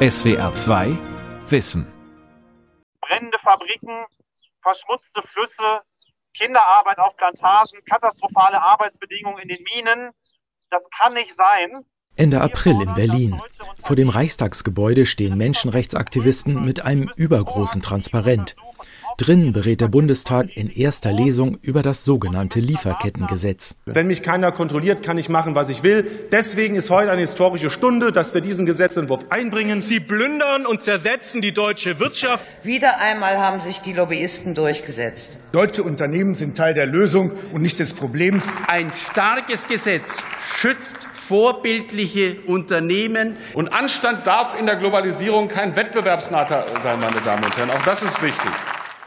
SWR 2 Wissen. Brennende Fabriken, verschmutzte Flüsse, Kinderarbeit auf Plantagen, katastrophale Arbeitsbedingungen in den Minen. Das kann nicht sein. Ende April in Berlin. Vor dem Reichstagsgebäude stehen Menschenrechtsaktivisten mit einem übergroßen Transparent. Drinnen berät der Bundestag in erster Lesung über das sogenannte Lieferkettengesetz. Wenn mich keiner kontrolliert, kann ich machen, was ich will. Deswegen ist heute eine historische Stunde, dass wir diesen Gesetzentwurf einbringen. Sie plündern und zersetzen die deutsche Wirtschaft. Wieder einmal haben sich die Lobbyisten durchgesetzt. Deutsche Unternehmen sind Teil der Lösung und nicht des Problems. Ein starkes Gesetz schützt vorbildliche Unternehmen. Und Anstand darf in der Globalisierung kein Wettbewerbsnachteil sein, meine Damen und Herren. Auch das ist wichtig.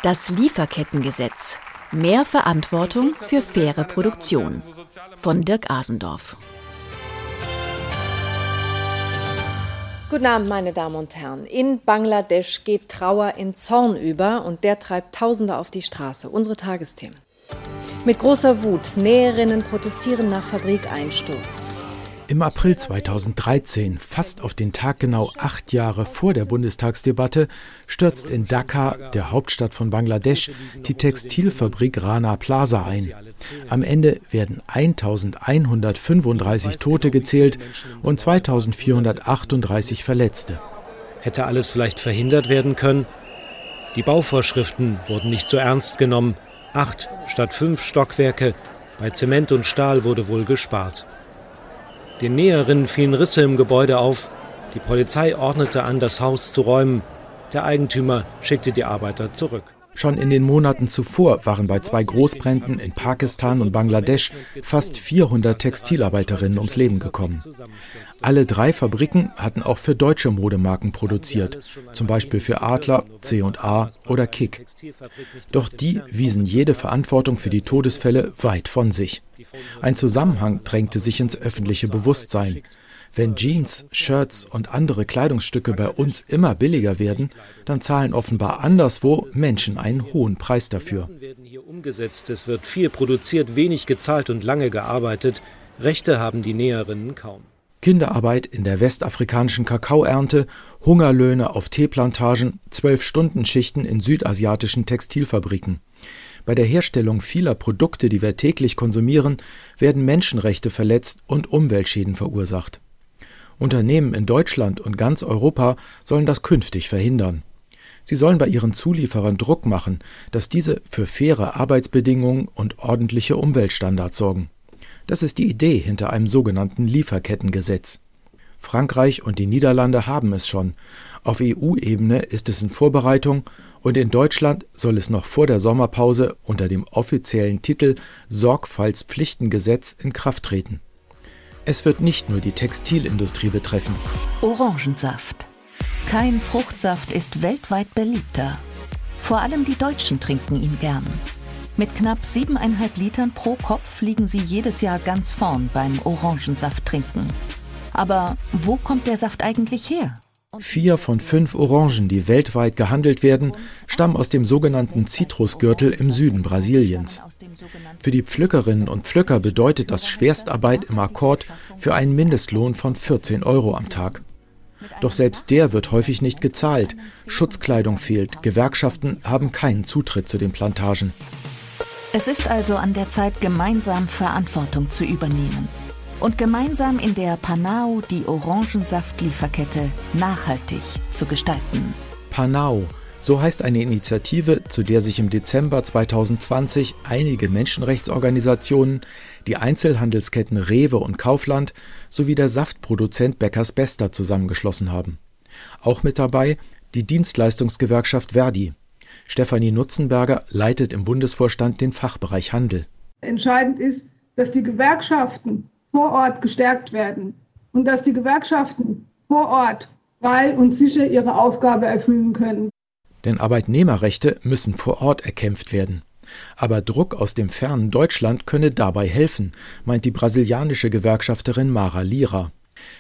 Das Lieferkettengesetz. Mehr Verantwortung für faire Produktion. Von Dirk Asendorf. Guten Abend, meine Damen und Herren. In Bangladesch geht Trauer in Zorn über und der treibt Tausende auf die Straße. Unsere Tagesthemen. Mit großer Wut. Näherinnen protestieren nach Fabrikeinsturz. Im April 2013, fast auf den Tag genau acht Jahre vor der Bundestagsdebatte, stürzt in Dhaka, der Hauptstadt von Bangladesch, die Textilfabrik Rana Plaza ein. Am Ende werden 1135 Tote gezählt und 2438 Verletzte. Hätte alles vielleicht verhindert werden können? Die Bauvorschriften wurden nicht so ernst genommen. Acht statt fünf Stockwerke. Bei Zement und Stahl wurde wohl gespart. Den Näherinnen fielen Risse im Gebäude auf. Die Polizei ordnete an, das Haus zu räumen. Der Eigentümer schickte die Arbeiter zurück. Schon in den Monaten zuvor waren bei zwei Großbränden in Pakistan und Bangladesch fast 400 Textilarbeiterinnen ums Leben gekommen. Alle drei Fabriken hatten auch für deutsche Modemarken produziert, zum Beispiel für Adler, C&A oder Kick. Doch die wiesen jede Verantwortung für die Todesfälle weit von sich. Ein Zusammenhang drängte sich ins öffentliche Bewusstsein. Wenn Jeans, Shirts und andere Kleidungsstücke bei uns immer billiger werden, dann zahlen offenbar anderswo Menschen einen hohen Preis dafür. umgesetzt, es wird viel produziert, wenig gezahlt und lange gearbeitet. Rechte haben die Näherinnen kaum. Kinderarbeit in der westafrikanischen Kakaoernte, Hungerlöhne auf Teeplantagen, Zwölf-Stunden-Schichten in südasiatischen Textilfabriken. Bei der Herstellung vieler Produkte, die wir täglich konsumieren, werden Menschenrechte verletzt und Umweltschäden verursacht. Unternehmen in Deutschland und ganz Europa sollen das künftig verhindern. Sie sollen bei ihren Zulieferern Druck machen, dass diese für faire Arbeitsbedingungen und ordentliche Umweltstandards sorgen. Das ist die Idee hinter einem sogenannten Lieferkettengesetz. Frankreich und die Niederlande haben es schon. Auf EU-Ebene ist es in Vorbereitung und in Deutschland soll es noch vor der Sommerpause unter dem offiziellen Titel Sorgfaltspflichtengesetz in Kraft treten. Es wird nicht nur die Textilindustrie betreffen. Orangensaft. Kein Fruchtsaft ist weltweit beliebter. Vor allem die Deutschen trinken ihn gern. Mit knapp 7,5 Litern pro Kopf liegen sie jedes Jahr ganz vorn beim Orangensaft trinken. Aber wo kommt der Saft eigentlich her? Vier von fünf Orangen, die weltweit gehandelt werden, stammen aus dem sogenannten Zitrusgürtel im Süden Brasiliens. Für die Pflückerinnen und Pflücker bedeutet das Schwerstarbeit im Akkord für einen Mindestlohn von 14 Euro am Tag. Doch selbst der wird häufig nicht gezahlt. Schutzkleidung fehlt, Gewerkschaften haben keinen Zutritt zu den Plantagen. Es ist also an der Zeit, gemeinsam Verantwortung zu übernehmen und gemeinsam in der Panau die Orangensaftlieferkette nachhaltig zu gestalten. Panau, so heißt eine Initiative, zu der sich im Dezember 2020 einige Menschenrechtsorganisationen, die Einzelhandelsketten Rewe und Kaufland sowie der Saftproduzent Beckers Bester zusammengeschlossen haben. Auch mit dabei die Dienstleistungsgewerkschaft Verdi. Stefanie Nutzenberger leitet im Bundesvorstand den Fachbereich Handel. Entscheidend ist, dass die Gewerkschaften vor Ort gestärkt werden und dass die Gewerkschaften vor Ort frei und sicher ihre Aufgabe erfüllen können. Denn Arbeitnehmerrechte müssen vor Ort erkämpft werden. Aber Druck aus dem fernen Deutschland könne dabei helfen, meint die brasilianische Gewerkschafterin Mara Lira.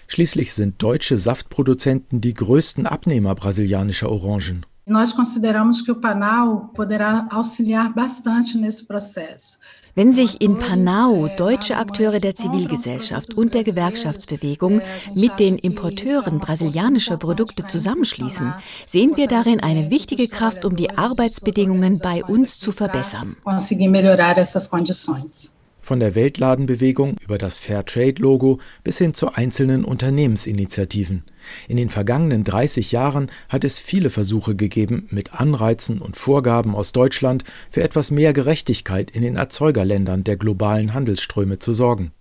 Schließlich sind deutsche Saftproduzenten die größten Abnehmer brasilianischer Orangen. Nós consideramos que o Panau poderá auxiliar bastante nesse processo. Wenn sich in Panau deutsche Akteure der Zivilgesellschaft und der Gewerkschaftsbewegung mit den Importeuren brasilianischer Produkte zusammenschließen, sehen wir darin eine wichtige Kraft, um die Arbeitsbedingungen bei uns zu verbessern. Von der Weltladenbewegung über das Fairtrade-Logo bis hin zu einzelnen Unternehmensinitiativen. In den vergangenen 30 Jahren hat es viele Versuche gegeben, mit Anreizen und Vorgaben aus Deutschland für etwas mehr Gerechtigkeit in den Erzeugerländern der globalen Handelsströme zu sorgen.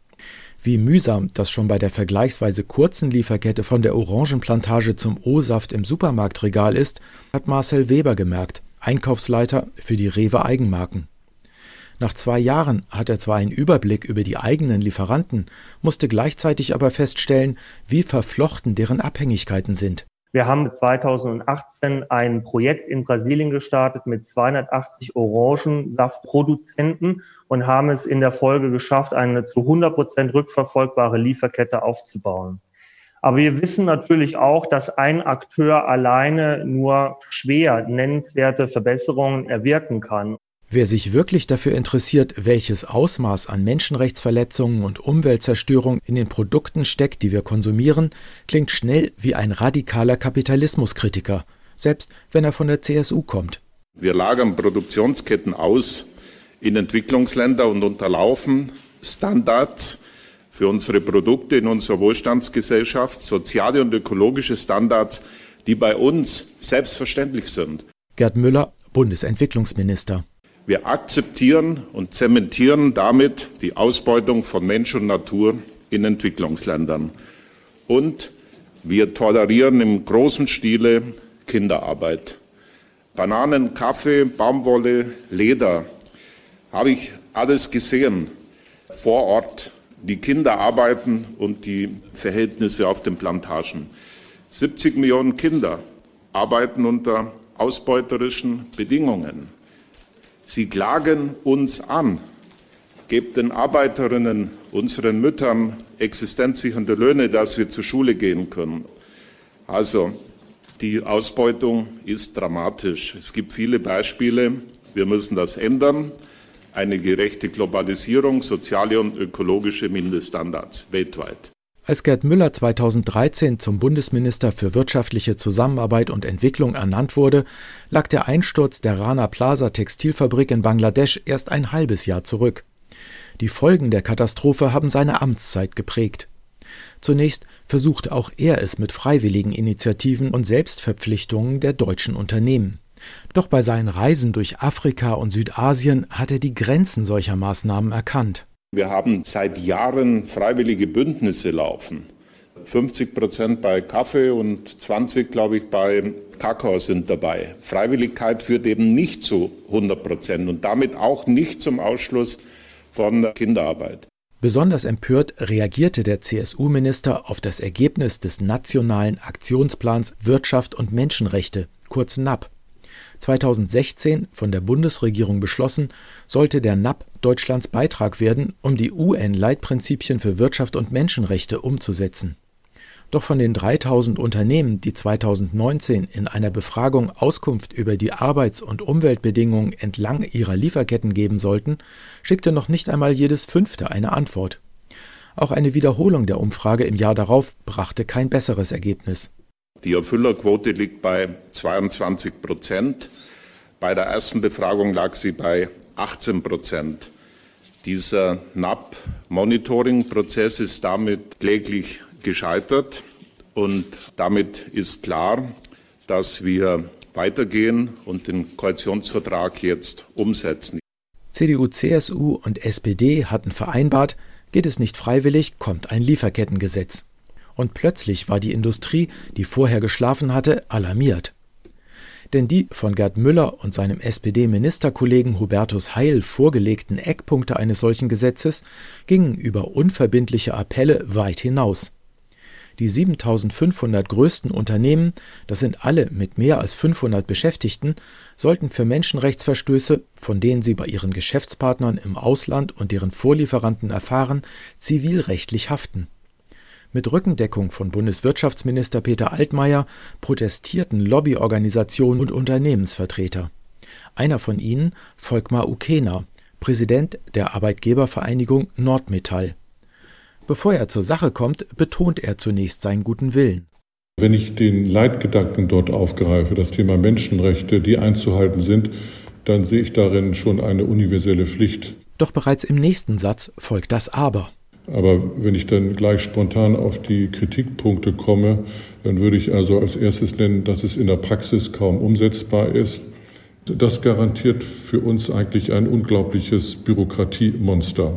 Wie mühsam das schon bei der vergleichsweise kurzen Lieferkette von der Orangenplantage zum O-Saft im Supermarktregal ist, hat Marcel Weber gemerkt, Einkaufsleiter für die Rewe Eigenmarken. Nach zwei Jahren hat er zwar einen Überblick über die eigenen Lieferanten, musste gleichzeitig aber feststellen, wie verflochten deren Abhängigkeiten sind. Wir haben 2018 ein Projekt in Brasilien gestartet mit 280 Orangensaftproduzenten und haben es in der Folge geschafft, eine zu 100 Prozent rückverfolgbare Lieferkette aufzubauen. Aber wir wissen natürlich auch, dass ein Akteur alleine nur schwer nennenswerte Verbesserungen erwirken kann. Wer sich wirklich dafür interessiert, welches Ausmaß an Menschenrechtsverletzungen und Umweltzerstörung in den Produkten steckt, die wir konsumieren, klingt schnell wie ein radikaler Kapitalismuskritiker, selbst wenn er von der CSU kommt. Wir lagern Produktionsketten aus in Entwicklungsländer und unterlaufen Standards für unsere Produkte in unserer Wohlstandsgesellschaft, soziale und ökologische Standards, die bei uns selbstverständlich sind. Gerd Müller, Bundesentwicklungsminister. Wir akzeptieren und zementieren damit die Ausbeutung von Mensch und Natur in Entwicklungsländern. Und wir tolerieren im großen Stile Kinderarbeit. Bananen, Kaffee, Baumwolle, Leder. Habe ich alles gesehen vor Ort. Die Kinder arbeiten und die Verhältnisse auf den Plantagen. 70 Millionen Kinder arbeiten unter ausbeuterischen Bedingungen. Sie klagen uns an. Gebt den Arbeiterinnen, unseren Müttern existenzsichernde Löhne, dass wir zur Schule gehen können. Also, die Ausbeutung ist dramatisch. Es gibt viele Beispiele. Wir müssen das ändern. Eine gerechte Globalisierung, soziale und ökologische Mindeststandards weltweit. Als Gerd Müller 2013 zum Bundesminister für wirtschaftliche Zusammenarbeit und Entwicklung ernannt wurde, lag der Einsturz der Rana Plaza Textilfabrik in Bangladesch erst ein halbes Jahr zurück. Die Folgen der Katastrophe haben seine Amtszeit geprägt. Zunächst versuchte auch er es mit freiwilligen Initiativen und Selbstverpflichtungen der deutschen Unternehmen. Doch bei seinen Reisen durch Afrika und Südasien hat er die Grenzen solcher Maßnahmen erkannt. Wir haben seit Jahren freiwillige Bündnisse laufen. 50 Prozent bei Kaffee und 20, glaube ich, bei Kakao sind dabei. Freiwilligkeit führt eben nicht zu 100 Prozent und damit auch nicht zum Ausschluss von Kinderarbeit. Besonders empört reagierte der CSU-Minister auf das Ergebnis des Nationalen Aktionsplans Wirtschaft und Menschenrechte, kurz NAP. 2016 von der Bundesregierung beschlossen, sollte der NAP Deutschlands Beitrag werden, um die UN-Leitprinzipien für Wirtschaft und Menschenrechte umzusetzen. Doch von den 3000 Unternehmen, die 2019 in einer Befragung Auskunft über die Arbeits- und Umweltbedingungen entlang ihrer Lieferketten geben sollten, schickte noch nicht einmal jedes fünfte eine Antwort. Auch eine Wiederholung der Umfrage im Jahr darauf brachte kein besseres Ergebnis. Die Erfüllerquote liegt bei 22 Prozent. Bei der ersten Befragung lag sie bei 18 Prozent. Dieser NAP-Monitoring-Prozess ist damit kläglich gescheitert. Und damit ist klar, dass wir weitergehen und den Koalitionsvertrag jetzt umsetzen. CDU, CSU und SPD hatten vereinbart, geht es nicht freiwillig, kommt ein Lieferkettengesetz und plötzlich war die Industrie, die vorher geschlafen hatte, alarmiert. Denn die von Gerd Müller und seinem SPD-Ministerkollegen Hubertus Heil vorgelegten Eckpunkte eines solchen Gesetzes gingen über unverbindliche Appelle weit hinaus. Die 7500 größten Unternehmen, das sind alle mit mehr als 500 Beschäftigten, sollten für Menschenrechtsverstöße, von denen sie bei ihren Geschäftspartnern im Ausland und deren Vorlieferanten erfahren, zivilrechtlich haften. Mit Rückendeckung von Bundeswirtschaftsminister Peter Altmaier protestierten Lobbyorganisationen und Unternehmensvertreter. Einer von ihnen, Volkmar Ukena, Präsident der Arbeitgebervereinigung Nordmetall. Bevor er zur Sache kommt, betont er zunächst seinen guten Willen. Wenn ich den Leitgedanken dort aufgreife, das Thema Menschenrechte, die einzuhalten sind, dann sehe ich darin schon eine universelle Pflicht. Doch bereits im nächsten Satz folgt das Aber. Aber wenn ich dann gleich spontan auf die Kritikpunkte komme, dann würde ich also als erstes nennen, dass es in der Praxis kaum umsetzbar ist. Das garantiert für uns eigentlich ein unglaubliches Bürokratiemonster.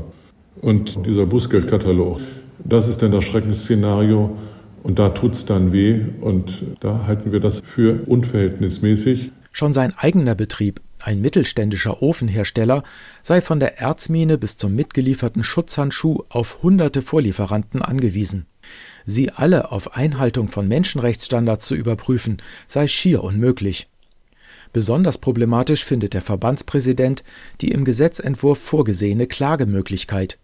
Und dieser Bußgeldkatalog, das ist dann das Schreckensszenario. Und da tut es dann weh. Und da halten wir das für unverhältnismäßig. Schon sein eigener Betrieb, ein mittelständischer Ofenhersteller, sei von der Erzmine bis zum mitgelieferten Schutzhandschuh auf hunderte Vorlieferanten angewiesen. Sie alle auf Einhaltung von Menschenrechtsstandards zu überprüfen, sei schier unmöglich. Besonders problematisch findet der Verbandspräsident die im Gesetzentwurf vorgesehene Klagemöglichkeit.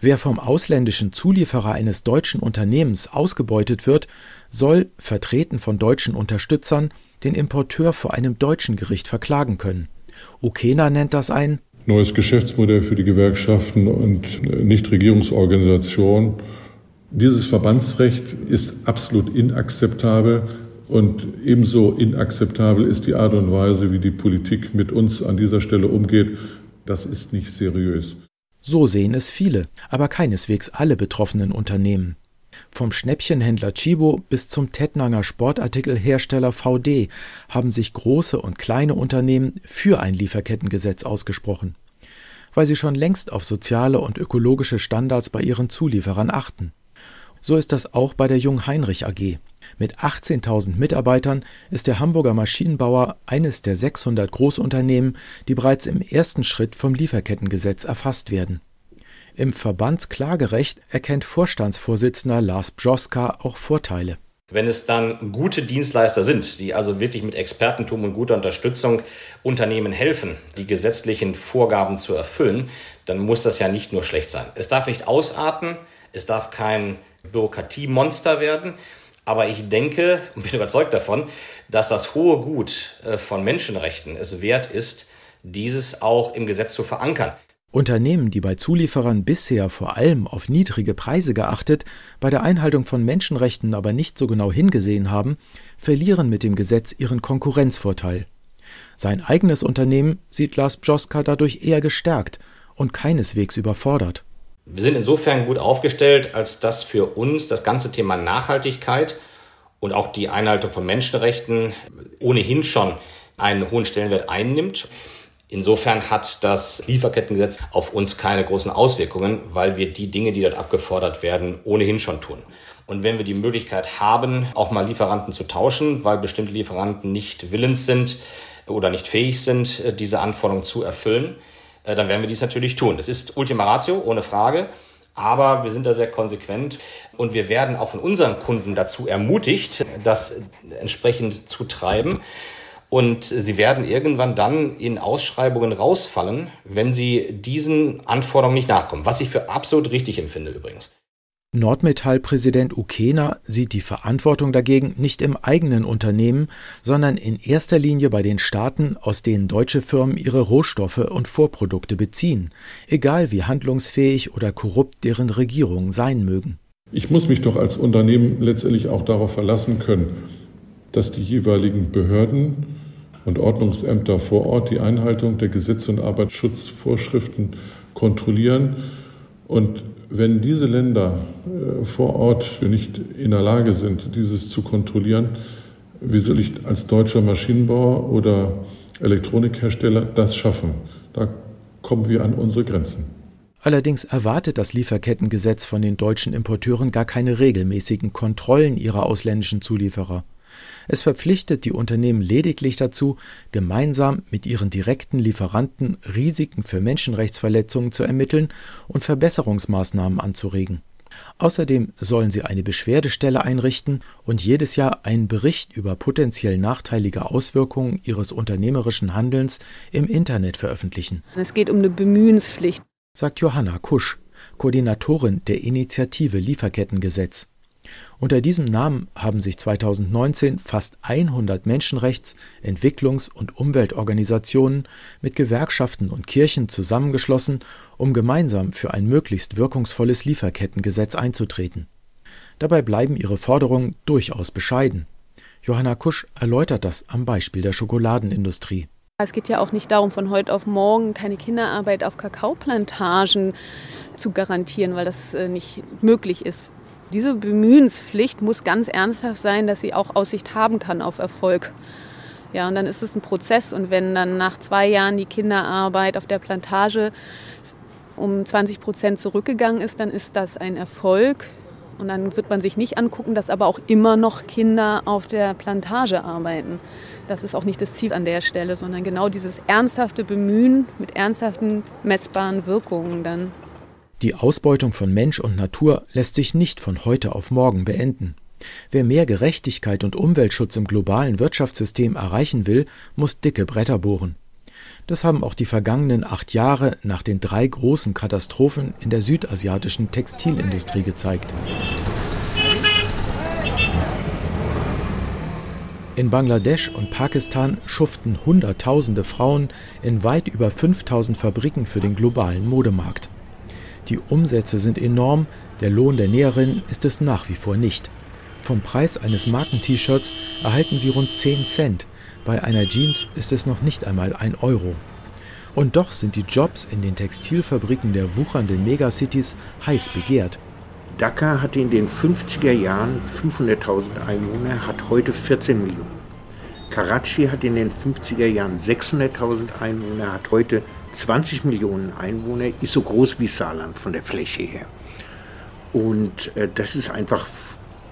Wer vom ausländischen Zulieferer eines deutschen Unternehmens ausgebeutet wird, soll, vertreten von deutschen Unterstützern, den Importeur vor einem deutschen Gericht verklagen können. Ukena nennt das ein neues Geschäftsmodell für die Gewerkschaften und Nichtregierungsorganisationen. Dieses Verbandsrecht ist absolut inakzeptabel und ebenso inakzeptabel ist die Art und Weise, wie die Politik mit uns an dieser Stelle umgeht. Das ist nicht seriös. So sehen es viele, aber keineswegs alle betroffenen Unternehmen. Vom Schnäppchenhändler Chibo bis zum Tettnanger Sportartikelhersteller VD haben sich große und kleine Unternehmen für ein Lieferkettengesetz ausgesprochen, weil sie schon längst auf soziale und ökologische Standards bei ihren Zulieferern achten. So ist das auch bei der Jung Heinrich AG. Mit 18.000 Mitarbeitern ist der Hamburger Maschinenbauer eines der 600 Großunternehmen, die bereits im ersten Schritt vom Lieferkettengesetz erfasst werden. Im Verbandsklagerecht erkennt Vorstandsvorsitzender Lars Bjoska auch Vorteile. Wenn es dann gute Dienstleister sind, die also wirklich mit Expertentum und guter Unterstützung Unternehmen helfen, die gesetzlichen Vorgaben zu erfüllen, dann muss das ja nicht nur schlecht sein. Es darf nicht ausarten, es darf kein Bürokratiemonster werden. Aber ich denke und bin überzeugt davon, dass das hohe Gut äh, von Menschenrechten es wert ist, dieses auch im Gesetz zu verankern. Unternehmen, die bei Zulieferern bisher vor allem auf niedrige Preise geachtet, bei der Einhaltung von Menschenrechten aber nicht so genau hingesehen haben, verlieren mit dem Gesetz ihren Konkurrenzvorteil. Sein eigenes Unternehmen sieht Lars Bjoska dadurch eher gestärkt und keineswegs überfordert. Wir sind insofern gut aufgestellt, als dass für uns das ganze Thema Nachhaltigkeit und auch die Einhaltung von Menschenrechten ohnehin schon einen hohen Stellenwert einnimmt. Insofern hat das Lieferkettengesetz auf uns keine großen Auswirkungen, weil wir die Dinge, die dort abgefordert werden, ohnehin schon tun. Und wenn wir die Möglichkeit haben, auch mal Lieferanten zu tauschen, weil bestimmte Lieferanten nicht willens sind oder nicht fähig sind, diese Anforderungen zu erfüllen, äh, dann werden wir dies natürlich tun. Das ist Ultima Ratio, ohne Frage. Aber wir sind da sehr konsequent und wir werden auch von unseren Kunden dazu ermutigt, das entsprechend zu treiben. Und sie werden irgendwann dann in Ausschreibungen rausfallen, wenn sie diesen Anforderungen nicht nachkommen. Was ich für absolut richtig empfinde übrigens. Nordmetall-Präsident Ukena sieht die Verantwortung dagegen nicht im eigenen Unternehmen, sondern in erster Linie bei den Staaten, aus denen deutsche Firmen ihre Rohstoffe und Vorprodukte beziehen, egal wie handlungsfähig oder korrupt deren Regierungen sein mögen. Ich muss mich doch als Unternehmen letztendlich auch darauf verlassen können, dass die jeweiligen Behörden und Ordnungsämter vor Ort die Einhaltung der Gesetze und Arbeitsschutzvorschriften kontrollieren und wenn diese Länder äh, vor Ort nicht in der Lage sind, dieses zu kontrollieren, wie soll ich als deutscher Maschinenbauer oder Elektronikhersteller das schaffen? Da kommen wir an unsere Grenzen. Allerdings erwartet das Lieferkettengesetz von den deutschen Importeuren gar keine regelmäßigen Kontrollen ihrer ausländischen Zulieferer. Es verpflichtet die Unternehmen lediglich dazu, gemeinsam mit ihren direkten Lieferanten Risiken für Menschenrechtsverletzungen zu ermitteln und Verbesserungsmaßnahmen anzuregen. Außerdem sollen sie eine Beschwerdestelle einrichten und jedes Jahr einen Bericht über potenziell nachteilige Auswirkungen ihres unternehmerischen Handelns im Internet veröffentlichen. Es geht um eine Bemühenspflicht, sagt Johanna Kusch, Koordinatorin der Initiative Lieferkettengesetz. Unter diesem Namen haben sich 2019 fast 100 Menschenrechts-, Entwicklungs- und Umweltorganisationen mit Gewerkschaften und Kirchen zusammengeschlossen, um gemeinsam für ein möglichst wirkungsvolles Lieferkettengesetz einzutreten. Dabei bleiben ihre Forderungen durchaus bescheiden. Johanna Kusch erläutert das am Beispiel der Schokoladenindustrie. Es geht ja auch nicht darum, von heute auf morgen keine Kinderarbeit auf Kakaoplantagen zu garantieren, weil das äh, nicht möglich ist. Diese Bemühenspflicht muss ganz ernsthaft sein, dass sie auch Aussicht haben kann auf Erfolg. Ja, und dann ist es ein Prozess. Und wenn dann nach zwei Jahren die Kinderarbeit auf der Plantage um 20 Prozent zurückgegangen ist, dann ist das ein Erfolg. Und dann wird man sich nicht angucken, dass aber auch immer noch Kinder auf der Plantage arbeiten. Das ist auch nicht das Ziel an der Stelle, sondern genau dieses ernsthafte Bemühen mit ernsthaften, messbaren Wirkungen dann. Die Ausbeutung von Mensch und Natur lässt sich nicht von heute auf morgen beenden. Wer mehr Gerechtigkeit und Umweltschutz im globalen Wirtschaftssystem erreichen will, muss dicke Bretter bohren. Das haben auch die vergangenen acht Jahre nach den drei großen Katastrophen in der südasiatischen Textilindustrie gezeigt. In Bangladesch und Pakistan schuften Hunderttausende Frauen in weit über 5000 Fabriken für den globalen Modemarkt. Die Umsätze sind enorm, der Lohn der Näherin ist es nach wie vor nicht. Vom Preis eines Marken-T-Shirts erhalten sie rund 10 Cent, bei einer Jeans ist es noch nicht einmal ein Euro. Und doch sind die Jobs in den Textilfabriken der wuchernden Megacities heiß begehrt. Dhaka hatte in den 50er Jahren 500.000 Einwohner, hat heute 14 Millionen. Karachi hat in den 50er Jahren 600.000 Einwohner, hat heute 20 Millionen Einwohner, ist so groß wie Saarland von der Fläche her. Und äh, das ist einfach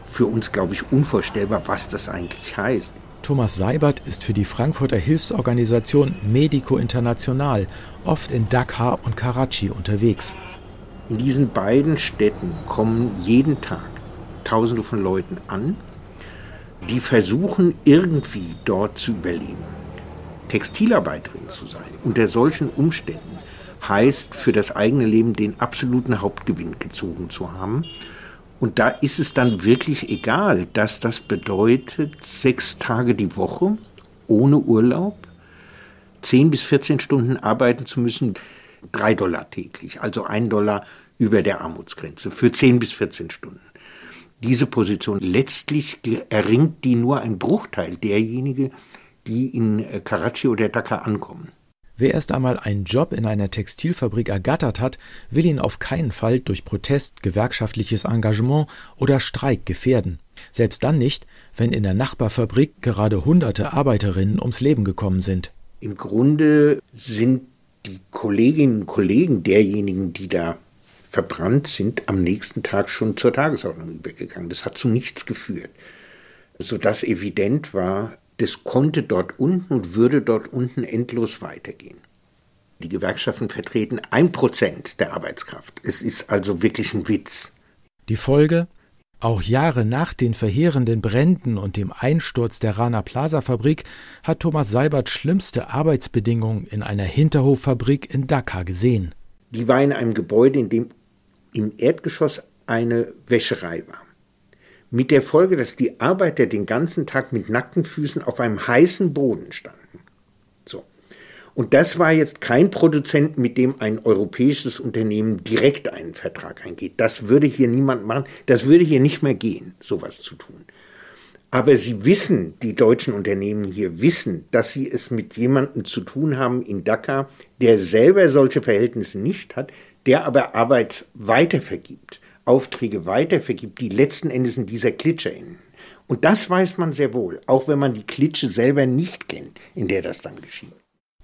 für uns, glaube ich, unvorstellbar, was das eigentlich heißt. Thomas Seibert ist für die Frankfurter Hilfsorganisation Medico International oft in Dhaka und Karachi unterwegs. In diesen beiden Städten kommen jeden Tag Tausende von Leuten an, die versuchen irgendwie dort zu überleben. Textilarbeiterin zu sein unter solchen Umständen heißt für das eigene Leben den absoluten Hauptgewinn gezogen zu haben. Und da ist es dann wirklich egal, dass das bedeutet sechs Tage die Woche ohne Urlaub, zehn bis 14 Stunden arbeiten zu müssen, drei Dollar täglich, also ein Dollar über der Armutsgrenze für zehn bis 14 Stunden. Diese Position letztlich erringt die nur ein Bruchteil derjenige, die in Karachi oder Dhaka ankommen. Wer erst einmal einen Job in einer Textilfabrik ergattert hat, will ihn auf keinen Fall durch Protest, gewerkschaftliches Engagement oder Streik gefährden. Selbst dann nicht, wenn in der Nachbarfabrik gerade hunderte Arbeiterinnen ums Leben gekommen sind. Im Grunde sind die Kolleginnen und Kollegen derjenigen, die da verbrannt sind, am nächsten Tag schon zur Tagesordnung übergegangen. Das hat zu nichts geführt. Sodass evident war, das konnte dort unten und würde dort unten endlos weitergehen. Die Gewerkschaften vertreten ein Prozent der Arbeitskraft. Es ist also wirklich ein Witz. Die Folge? Auch Jahre nach den verheerenden Bränden und dem Einsturz der Rana Plaza Fabrik hat Thomas Seibert schlimmste Arbeitsbedingungen in einer Hinterhoffabrik in Dhaka gesehen. Die war in einem Gebäude, in dem im Erdgeschoss eine Wäscherei war mit der Folge, dass die Arbeiter den ganzen Tag mit nackten Füßen auf einem heißen Boden standen. So. Und das war jetzt kein Produzent, mit dem ein europäisches Unternehmen direkt einen Vertrag eingeht. Das würde hier niemand machen. Das würde hier nicht mehr gehen, sowas zu tun. Aber sie wissen, die deutschen Unternehmen hier wissen, dass sie es mit jemandem zu tun haben in Dhaka, der selber solche Verhältnisse nicht hat, der aber Arbeit weitervergibt. Aufträge weitervergibt, die letzten Endes in dieser Klitsche enden. Und das weiß man sehr wohl, auch wenn man die Klitsche selber nicht kennt, in der das dann geschieht.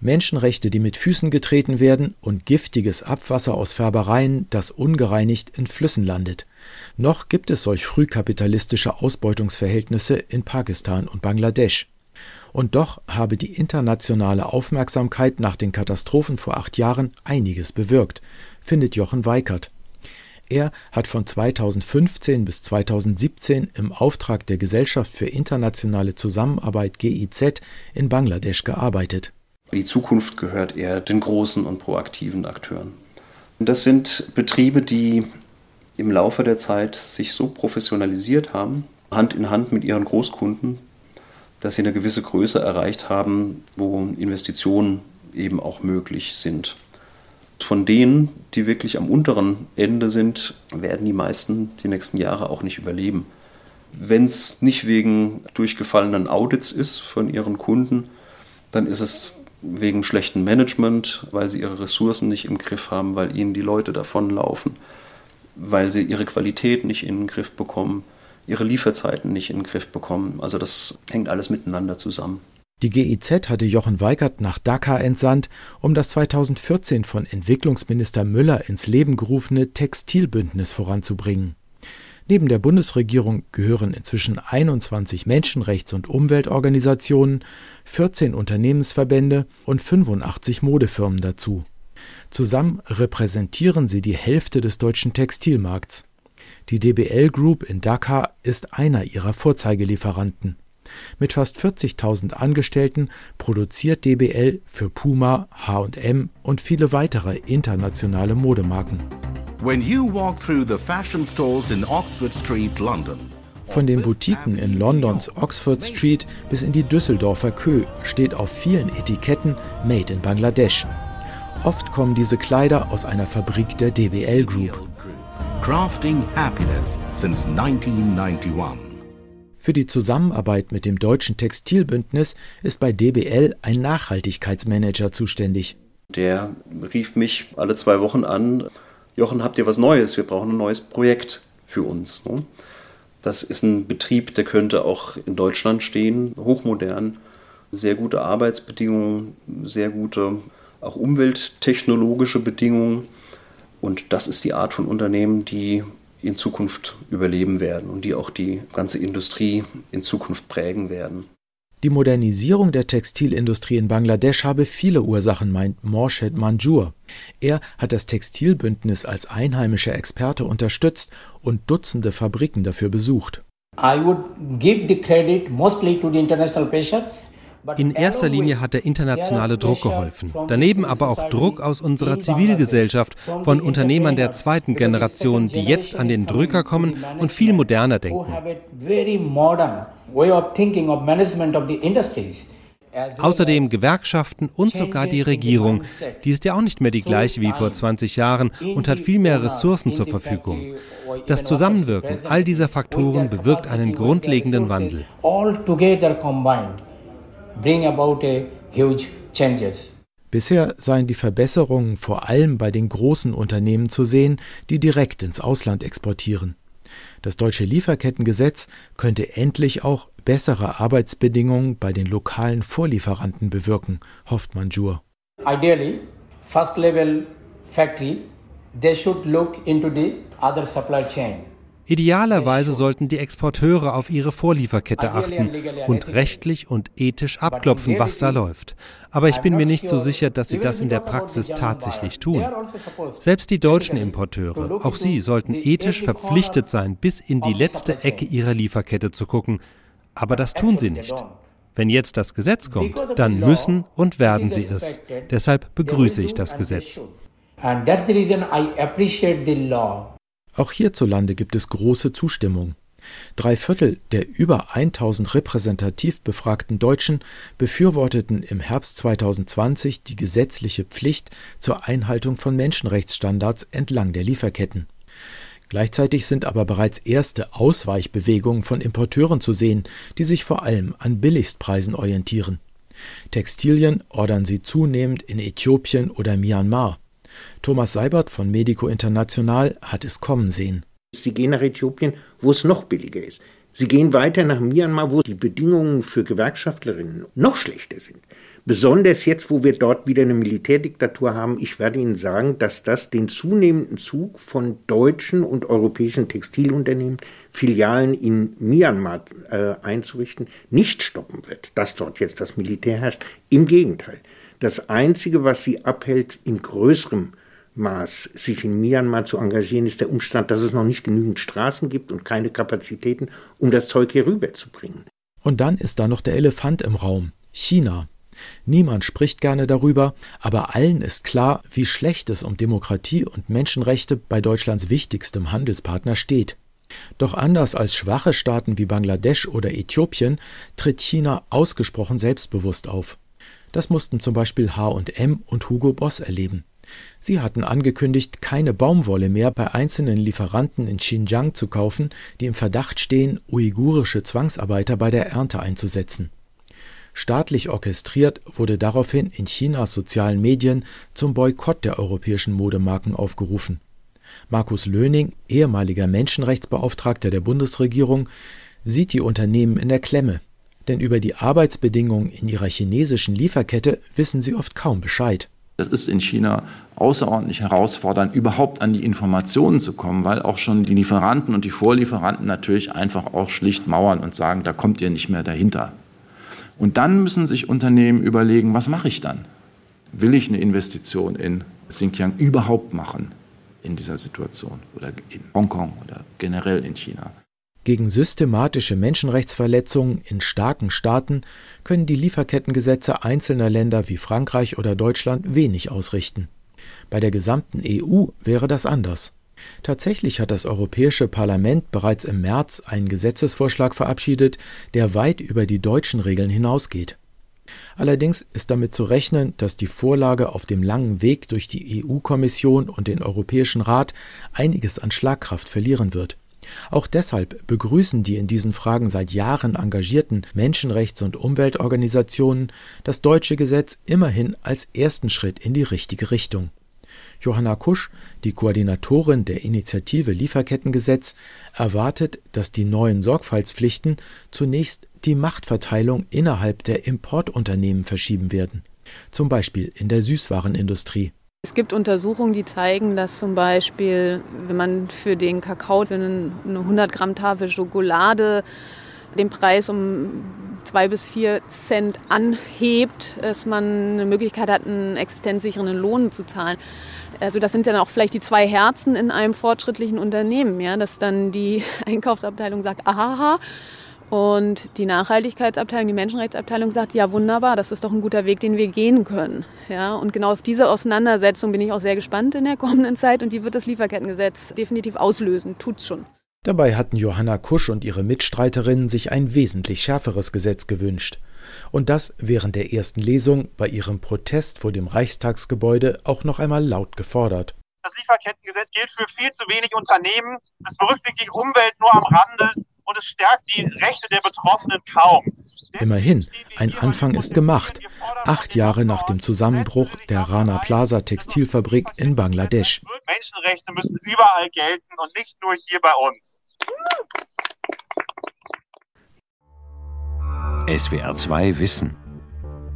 Menschenrechte, die mit Füßen getreten werden und giftiges Abwasser aus Färbereien, das ungereinigt in Flüssen landet. Noch gibt es solch frühkapitalistische Ausbeutungsverhältnisse in Pakistan und Bangladesch. Und doch habe die internationale Aufmerksamkeit nach den Katastrophen vor acht Jahren einiges bewirkt, findet Jochen Weikert. Er hat von 2015 bis 2017 im Auftrag der Gesellschaft für internationale Zusammenarbeit GIZ in Bangladesch gearbeitet. Die Zukunft gehört eher den großen und proaktiven Akteuren. Das sind Betriebe, die im Laufe der Zeit sich so professionalisiert haben, Hand in Hand mit ihren Großkunden, dass sie eine gewisse Größe erreicht haben, wo Investitionen eben auch möglich sind. Von denen, die wirklich am unteren Ende sind, werden die meisten die nächsten Jahre auch nicht überleben. Wenn es nicht wegen durchgefallenen Audits ist von ihren Kunden, dann ist es wegen schlechtem Management, weil sie ihre Ressourcen nicht im Griff haben, weil ihnen die Leute davonlaufen, weil sie ihre Qualität nicht in den Griff bekommen, ihre Lieferzeiten nicht in den Griff bekommen. Also das hängt alles miteinander zusammen. Die GIZ hatte Jochen Weigert nach Dakar entsandt, um das 2014 von Entwicklungsminister Müller ins Leben gerufene Textilbündnis voranzubringen. Neben der Bundesregierung gehören inzwischen 21 Menschenrechts- und Umweltorganisationen, 14 Unternehmensverbände und 85 Modefirmen dazu. Zusammen repräsentieren sie die Hälfte des deutschen Textilmarkts. Die DBL Group in Dakar ist einer ihrer Vorzeigelieferanten. Mit fast 40.000 Angestellten produziert DBL für Puma, H&M und viele weitere internationale Modemarken. When you walk through the fashion stores in Oxford Street, London, von den Boutiquen in Londons Oxford Street bis in die Düsseldorfer Kö steht auf vielen Etiketten Made in Bangladesh. Oft kommen diese Kleider aus einer Fabrik der DBL Group. Crafting Happiness since 1991. Für die Zusammenarbeit mit dem Deutschen Textilbündnis ist bei DBL ein Nachhaltigkeitsmanager zuständig. Der rief mich alle zwei Wochen an. Jochen, habt ihr was Neues? Wir brauchen ein neues Projekt für uns. Ne? Das ist ein Betrieb, der könnte auch in Deutschland stehen, hochmodern, sehr gute Arbeitsbedingungen, sehr gute auch umwelttechnologische Bedingungen. Und das ist die Art von Unternehmen, die in Zukunft überleben werden und die auch die ganze Industrie in Zukunft prägen werden. Die Modernisierung der Textilindustrie in Bangladesch habe viele Ursachen, meint Morshed Manjur. Er hat das Textilbündnis als einheimischer Experte unterstützt und Dutzende Fabriken dafür besucht. I would give the credit mostly to the international pressure in erster Linie hat der internationale Druck geholfen. Daneben aber auch Druck aus unserer Zivilgesellschaft, von Unternehmern der zweiten Generation, die jetzt an den Drücker kommen und viel moderner denken. Außerdem Gewerkschaften und sogar die Regierung. Die ist ja auch nicht mehr die gleiche wie vor 20 Jahren und hat viel mehr Ressourcen zur Verfügung. Das Zusammenwirken all dieser Faktoren bewirkt einen grundlegenden Wandel bring about a huge changes. Bisher seien die Verbesserungen vor allem bei den großen Unternehmen zu sehen, die direkt ins Ausland exportieren. Das deutsche Lieferkettengesetz könnte endlich auch bessere Arbeitsbedingungen bei den lokalen Vorlieferanten bewirken, hofft Manjur. Ideally, first level factory, they should look into the other supply chain. Idealerweise sollten die Exporteure auf ihre Vorlieferkette achten und rechtlich und ethisch abklopfen, was da läuft. Aber ich bin mir nicht so sicher, dass sie das in der Praxis tatsächlich tun. Selbst die deutschen Importeure, auch sie sollten ethisch verpflichtet sein, bis in die letzte Ecke ihrer Lieferkette zu gucken. Aber das tun sie nicht. Wenn jetzt das Gesetz kommt, dann müssen und werden sie es. Deshalb begrüße ich das Gesetz. And that's the reason I appreciate the law. Auch hierzulande gibt es große Zustimmung. Drei Viertel der über 1000 repräsentativ befragten Deutschen befürworteten im Herbst 2020 die gesetzliche Pflicht zur Einhaltung von Menschenrechtsstandards entlang der Lieferketten. Gleichzeitig sind aber bereits erste Ausweichbewegungen von Importeuren zu sehen, die sich vor allem an Billigstpreisen orientieren. Textilien ordern sie zunehmend in Äthiopien oder Myanmar. Thomas Seibert von Medico International hat es kommen sehen. Sie gehen nach Äthiopien, wo es noch billiger ist. Sie gehen weiter nach Myanmar, wo die Bedingungen für Gewerkschaftlerinnen noch schlechter sind. Besonders jetzt, wo wir dort wieder eine Militärdiktatur haben, ich werde Ihnen sagen, dass das den zunehmenden Zug von deutschen und europäischen Textilunternehmen, Filialen in Myanmar äh, einzurichten, nicht stoppen wird, dass dort jetzt das Militär herrscht. Im Gegenteil. Das Einzige, was sie abhält, in größerem Maß sich in Myanmar zu engagieren, ist der Umstand, dass es noch nicht genügend Straßen gibt und keine Kapazitäten, um das Zeug hier rüberzubringen. Und dann ist da noch der Elefant im Raum, China. Niemand spricht gerne darüber, aber allen ist klar, wie schlecht es um Demokratie und Menschenrechte bei Deutschlands wichtigstem Handelspartner steht. Doch anders als schwache Staaten wie Bangladesch oder Äthiopien tritt China ausgesprochen selbstbewusst auf. Das mussten zum Beispiel H&M und Hugo Boss erleben. Sie hatten angekündigt, keine Baumwolle mehr bei einzelnen Lieferanten in Xinjiang zu kaufen, die im Verdacht stehen, uigurische Zwangsarbeiter bei der Ernte einzusetzen. Staatlich orchestriert wurde daraufhin in Chinas sozialen Medien zum Boykott der europäischen Modemarken aufgerufen. Markus Löning, ehemaliger Menschenrechtsbeauftragter der Bundesregierung, sieht die Unternehmen in der Klemme. Denn über die Arbeitsbedingungen in ihrer chinesischen Lieferkette wissen sie oft kaum Bescheid. Das ist in China außerordentlich herausfordernd, überhaupt an die Informationen zu kommen, weil auch schon die Lieferanten und die Vorlieferanten natürlich einfach auch schlicht mauern und sagen, da kommt ihr nicht mehr dahinter. Und dann müssen sich Unternehmen überlegen, was mache ich dann? Will ich eine Investition in Xinjiang überhaupt machen in dieser Situation oder in Hongkong oder generell in China? Gegen systematische Menschenrechtsverletzungen in starken Staaten können die Lieferkettengesetze einzelner Länder wie Frankreich oder Deutschland wenig ausrichten. Bei der gesamten EU wäre das anders. Tatsächlich hat das Europäische Parlament bereits im März einen Gesetzesvorschlag verabschiedet, der weit über die deutschen Regeln hinausgeht. Allerdings ist damit zu rechnen, dass die Vorlage auf dem langen Weg durch die EU-Kommission und den Europäischen Rat einiges an Schlagkraft verlieren wird. Auch deshalb begrüßen die in diesen Fragen seit Jahren engagierten Menschenrechts- und Umweltorganisationen das deutsche Gesetz immerhin als ersten Schritt in die richtige Richtung. Johanna Kusch, die Koordinatorin der Initiative Lieferkettengesetz, erwartet, dass die neuen Sorgfaltspflichten zunächst die Machtverteilung innerhalb der Importunternehmen verschieben werden, zum Beispiel in der Süßwarenindustrie. Es gibt Untersuchungen, die zeigen, dass zum Beispiel, wenn man für den Kakao, für eine 100 Gramm Tafel Schokolade den Preis um zwei bis vier Cent anhebt, dass man eine Möglichkeit hat, einen existenzsichernden Lohn zu zahlen. Also das sind dann auch vielleicht die zwei Herzen in einem fortschrittlichen Unternehmen, ja, dass dann die Einkaufsabteilung sagt, aha, und die Nachhaltigkeitsabteilung, die Menschenrechtsabteilung sagt, ja wunderbar, das ist doch ein guter Weg, den wir gehen können. Ja, und genau auf diese Auseinandersetzung bin ich auch sehr gespannt in der kommenden Zeit und die wird das Lieferkettengesetz definitiv auslösen. Tut's schon. Dabei hatten Johanna Kusch und ihre Mitstreiterinnen sich ein wesentlich schärferes Gesetz gewünscht. Und das während der ersten Lesung bei ihrem Protest vor dem Reichstagsgebäude auch noch einmal laut gefordert. Das Lieferkettengesetz gilt für viel zu wenig Unternehmen. Es berücksichtigt Umwelt nur am Rande und es stärkt die Rechte der Betroffenen kaum. Immerhin, ein Anfang ist gemacht. Acht Jahre nach dem Zusammenbruch der Rana Plaza Textilfabrik in Bangladesch. Menschenrechte müssen überall gelten und nicht nur hier bei uns. SWR 2 Wissen.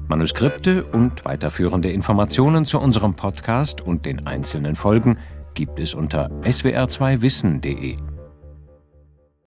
Manuskripte und weiterführende Informationen zu unserem Podcast und den einzelnen Folgen gibt es unter swr2wissen.de.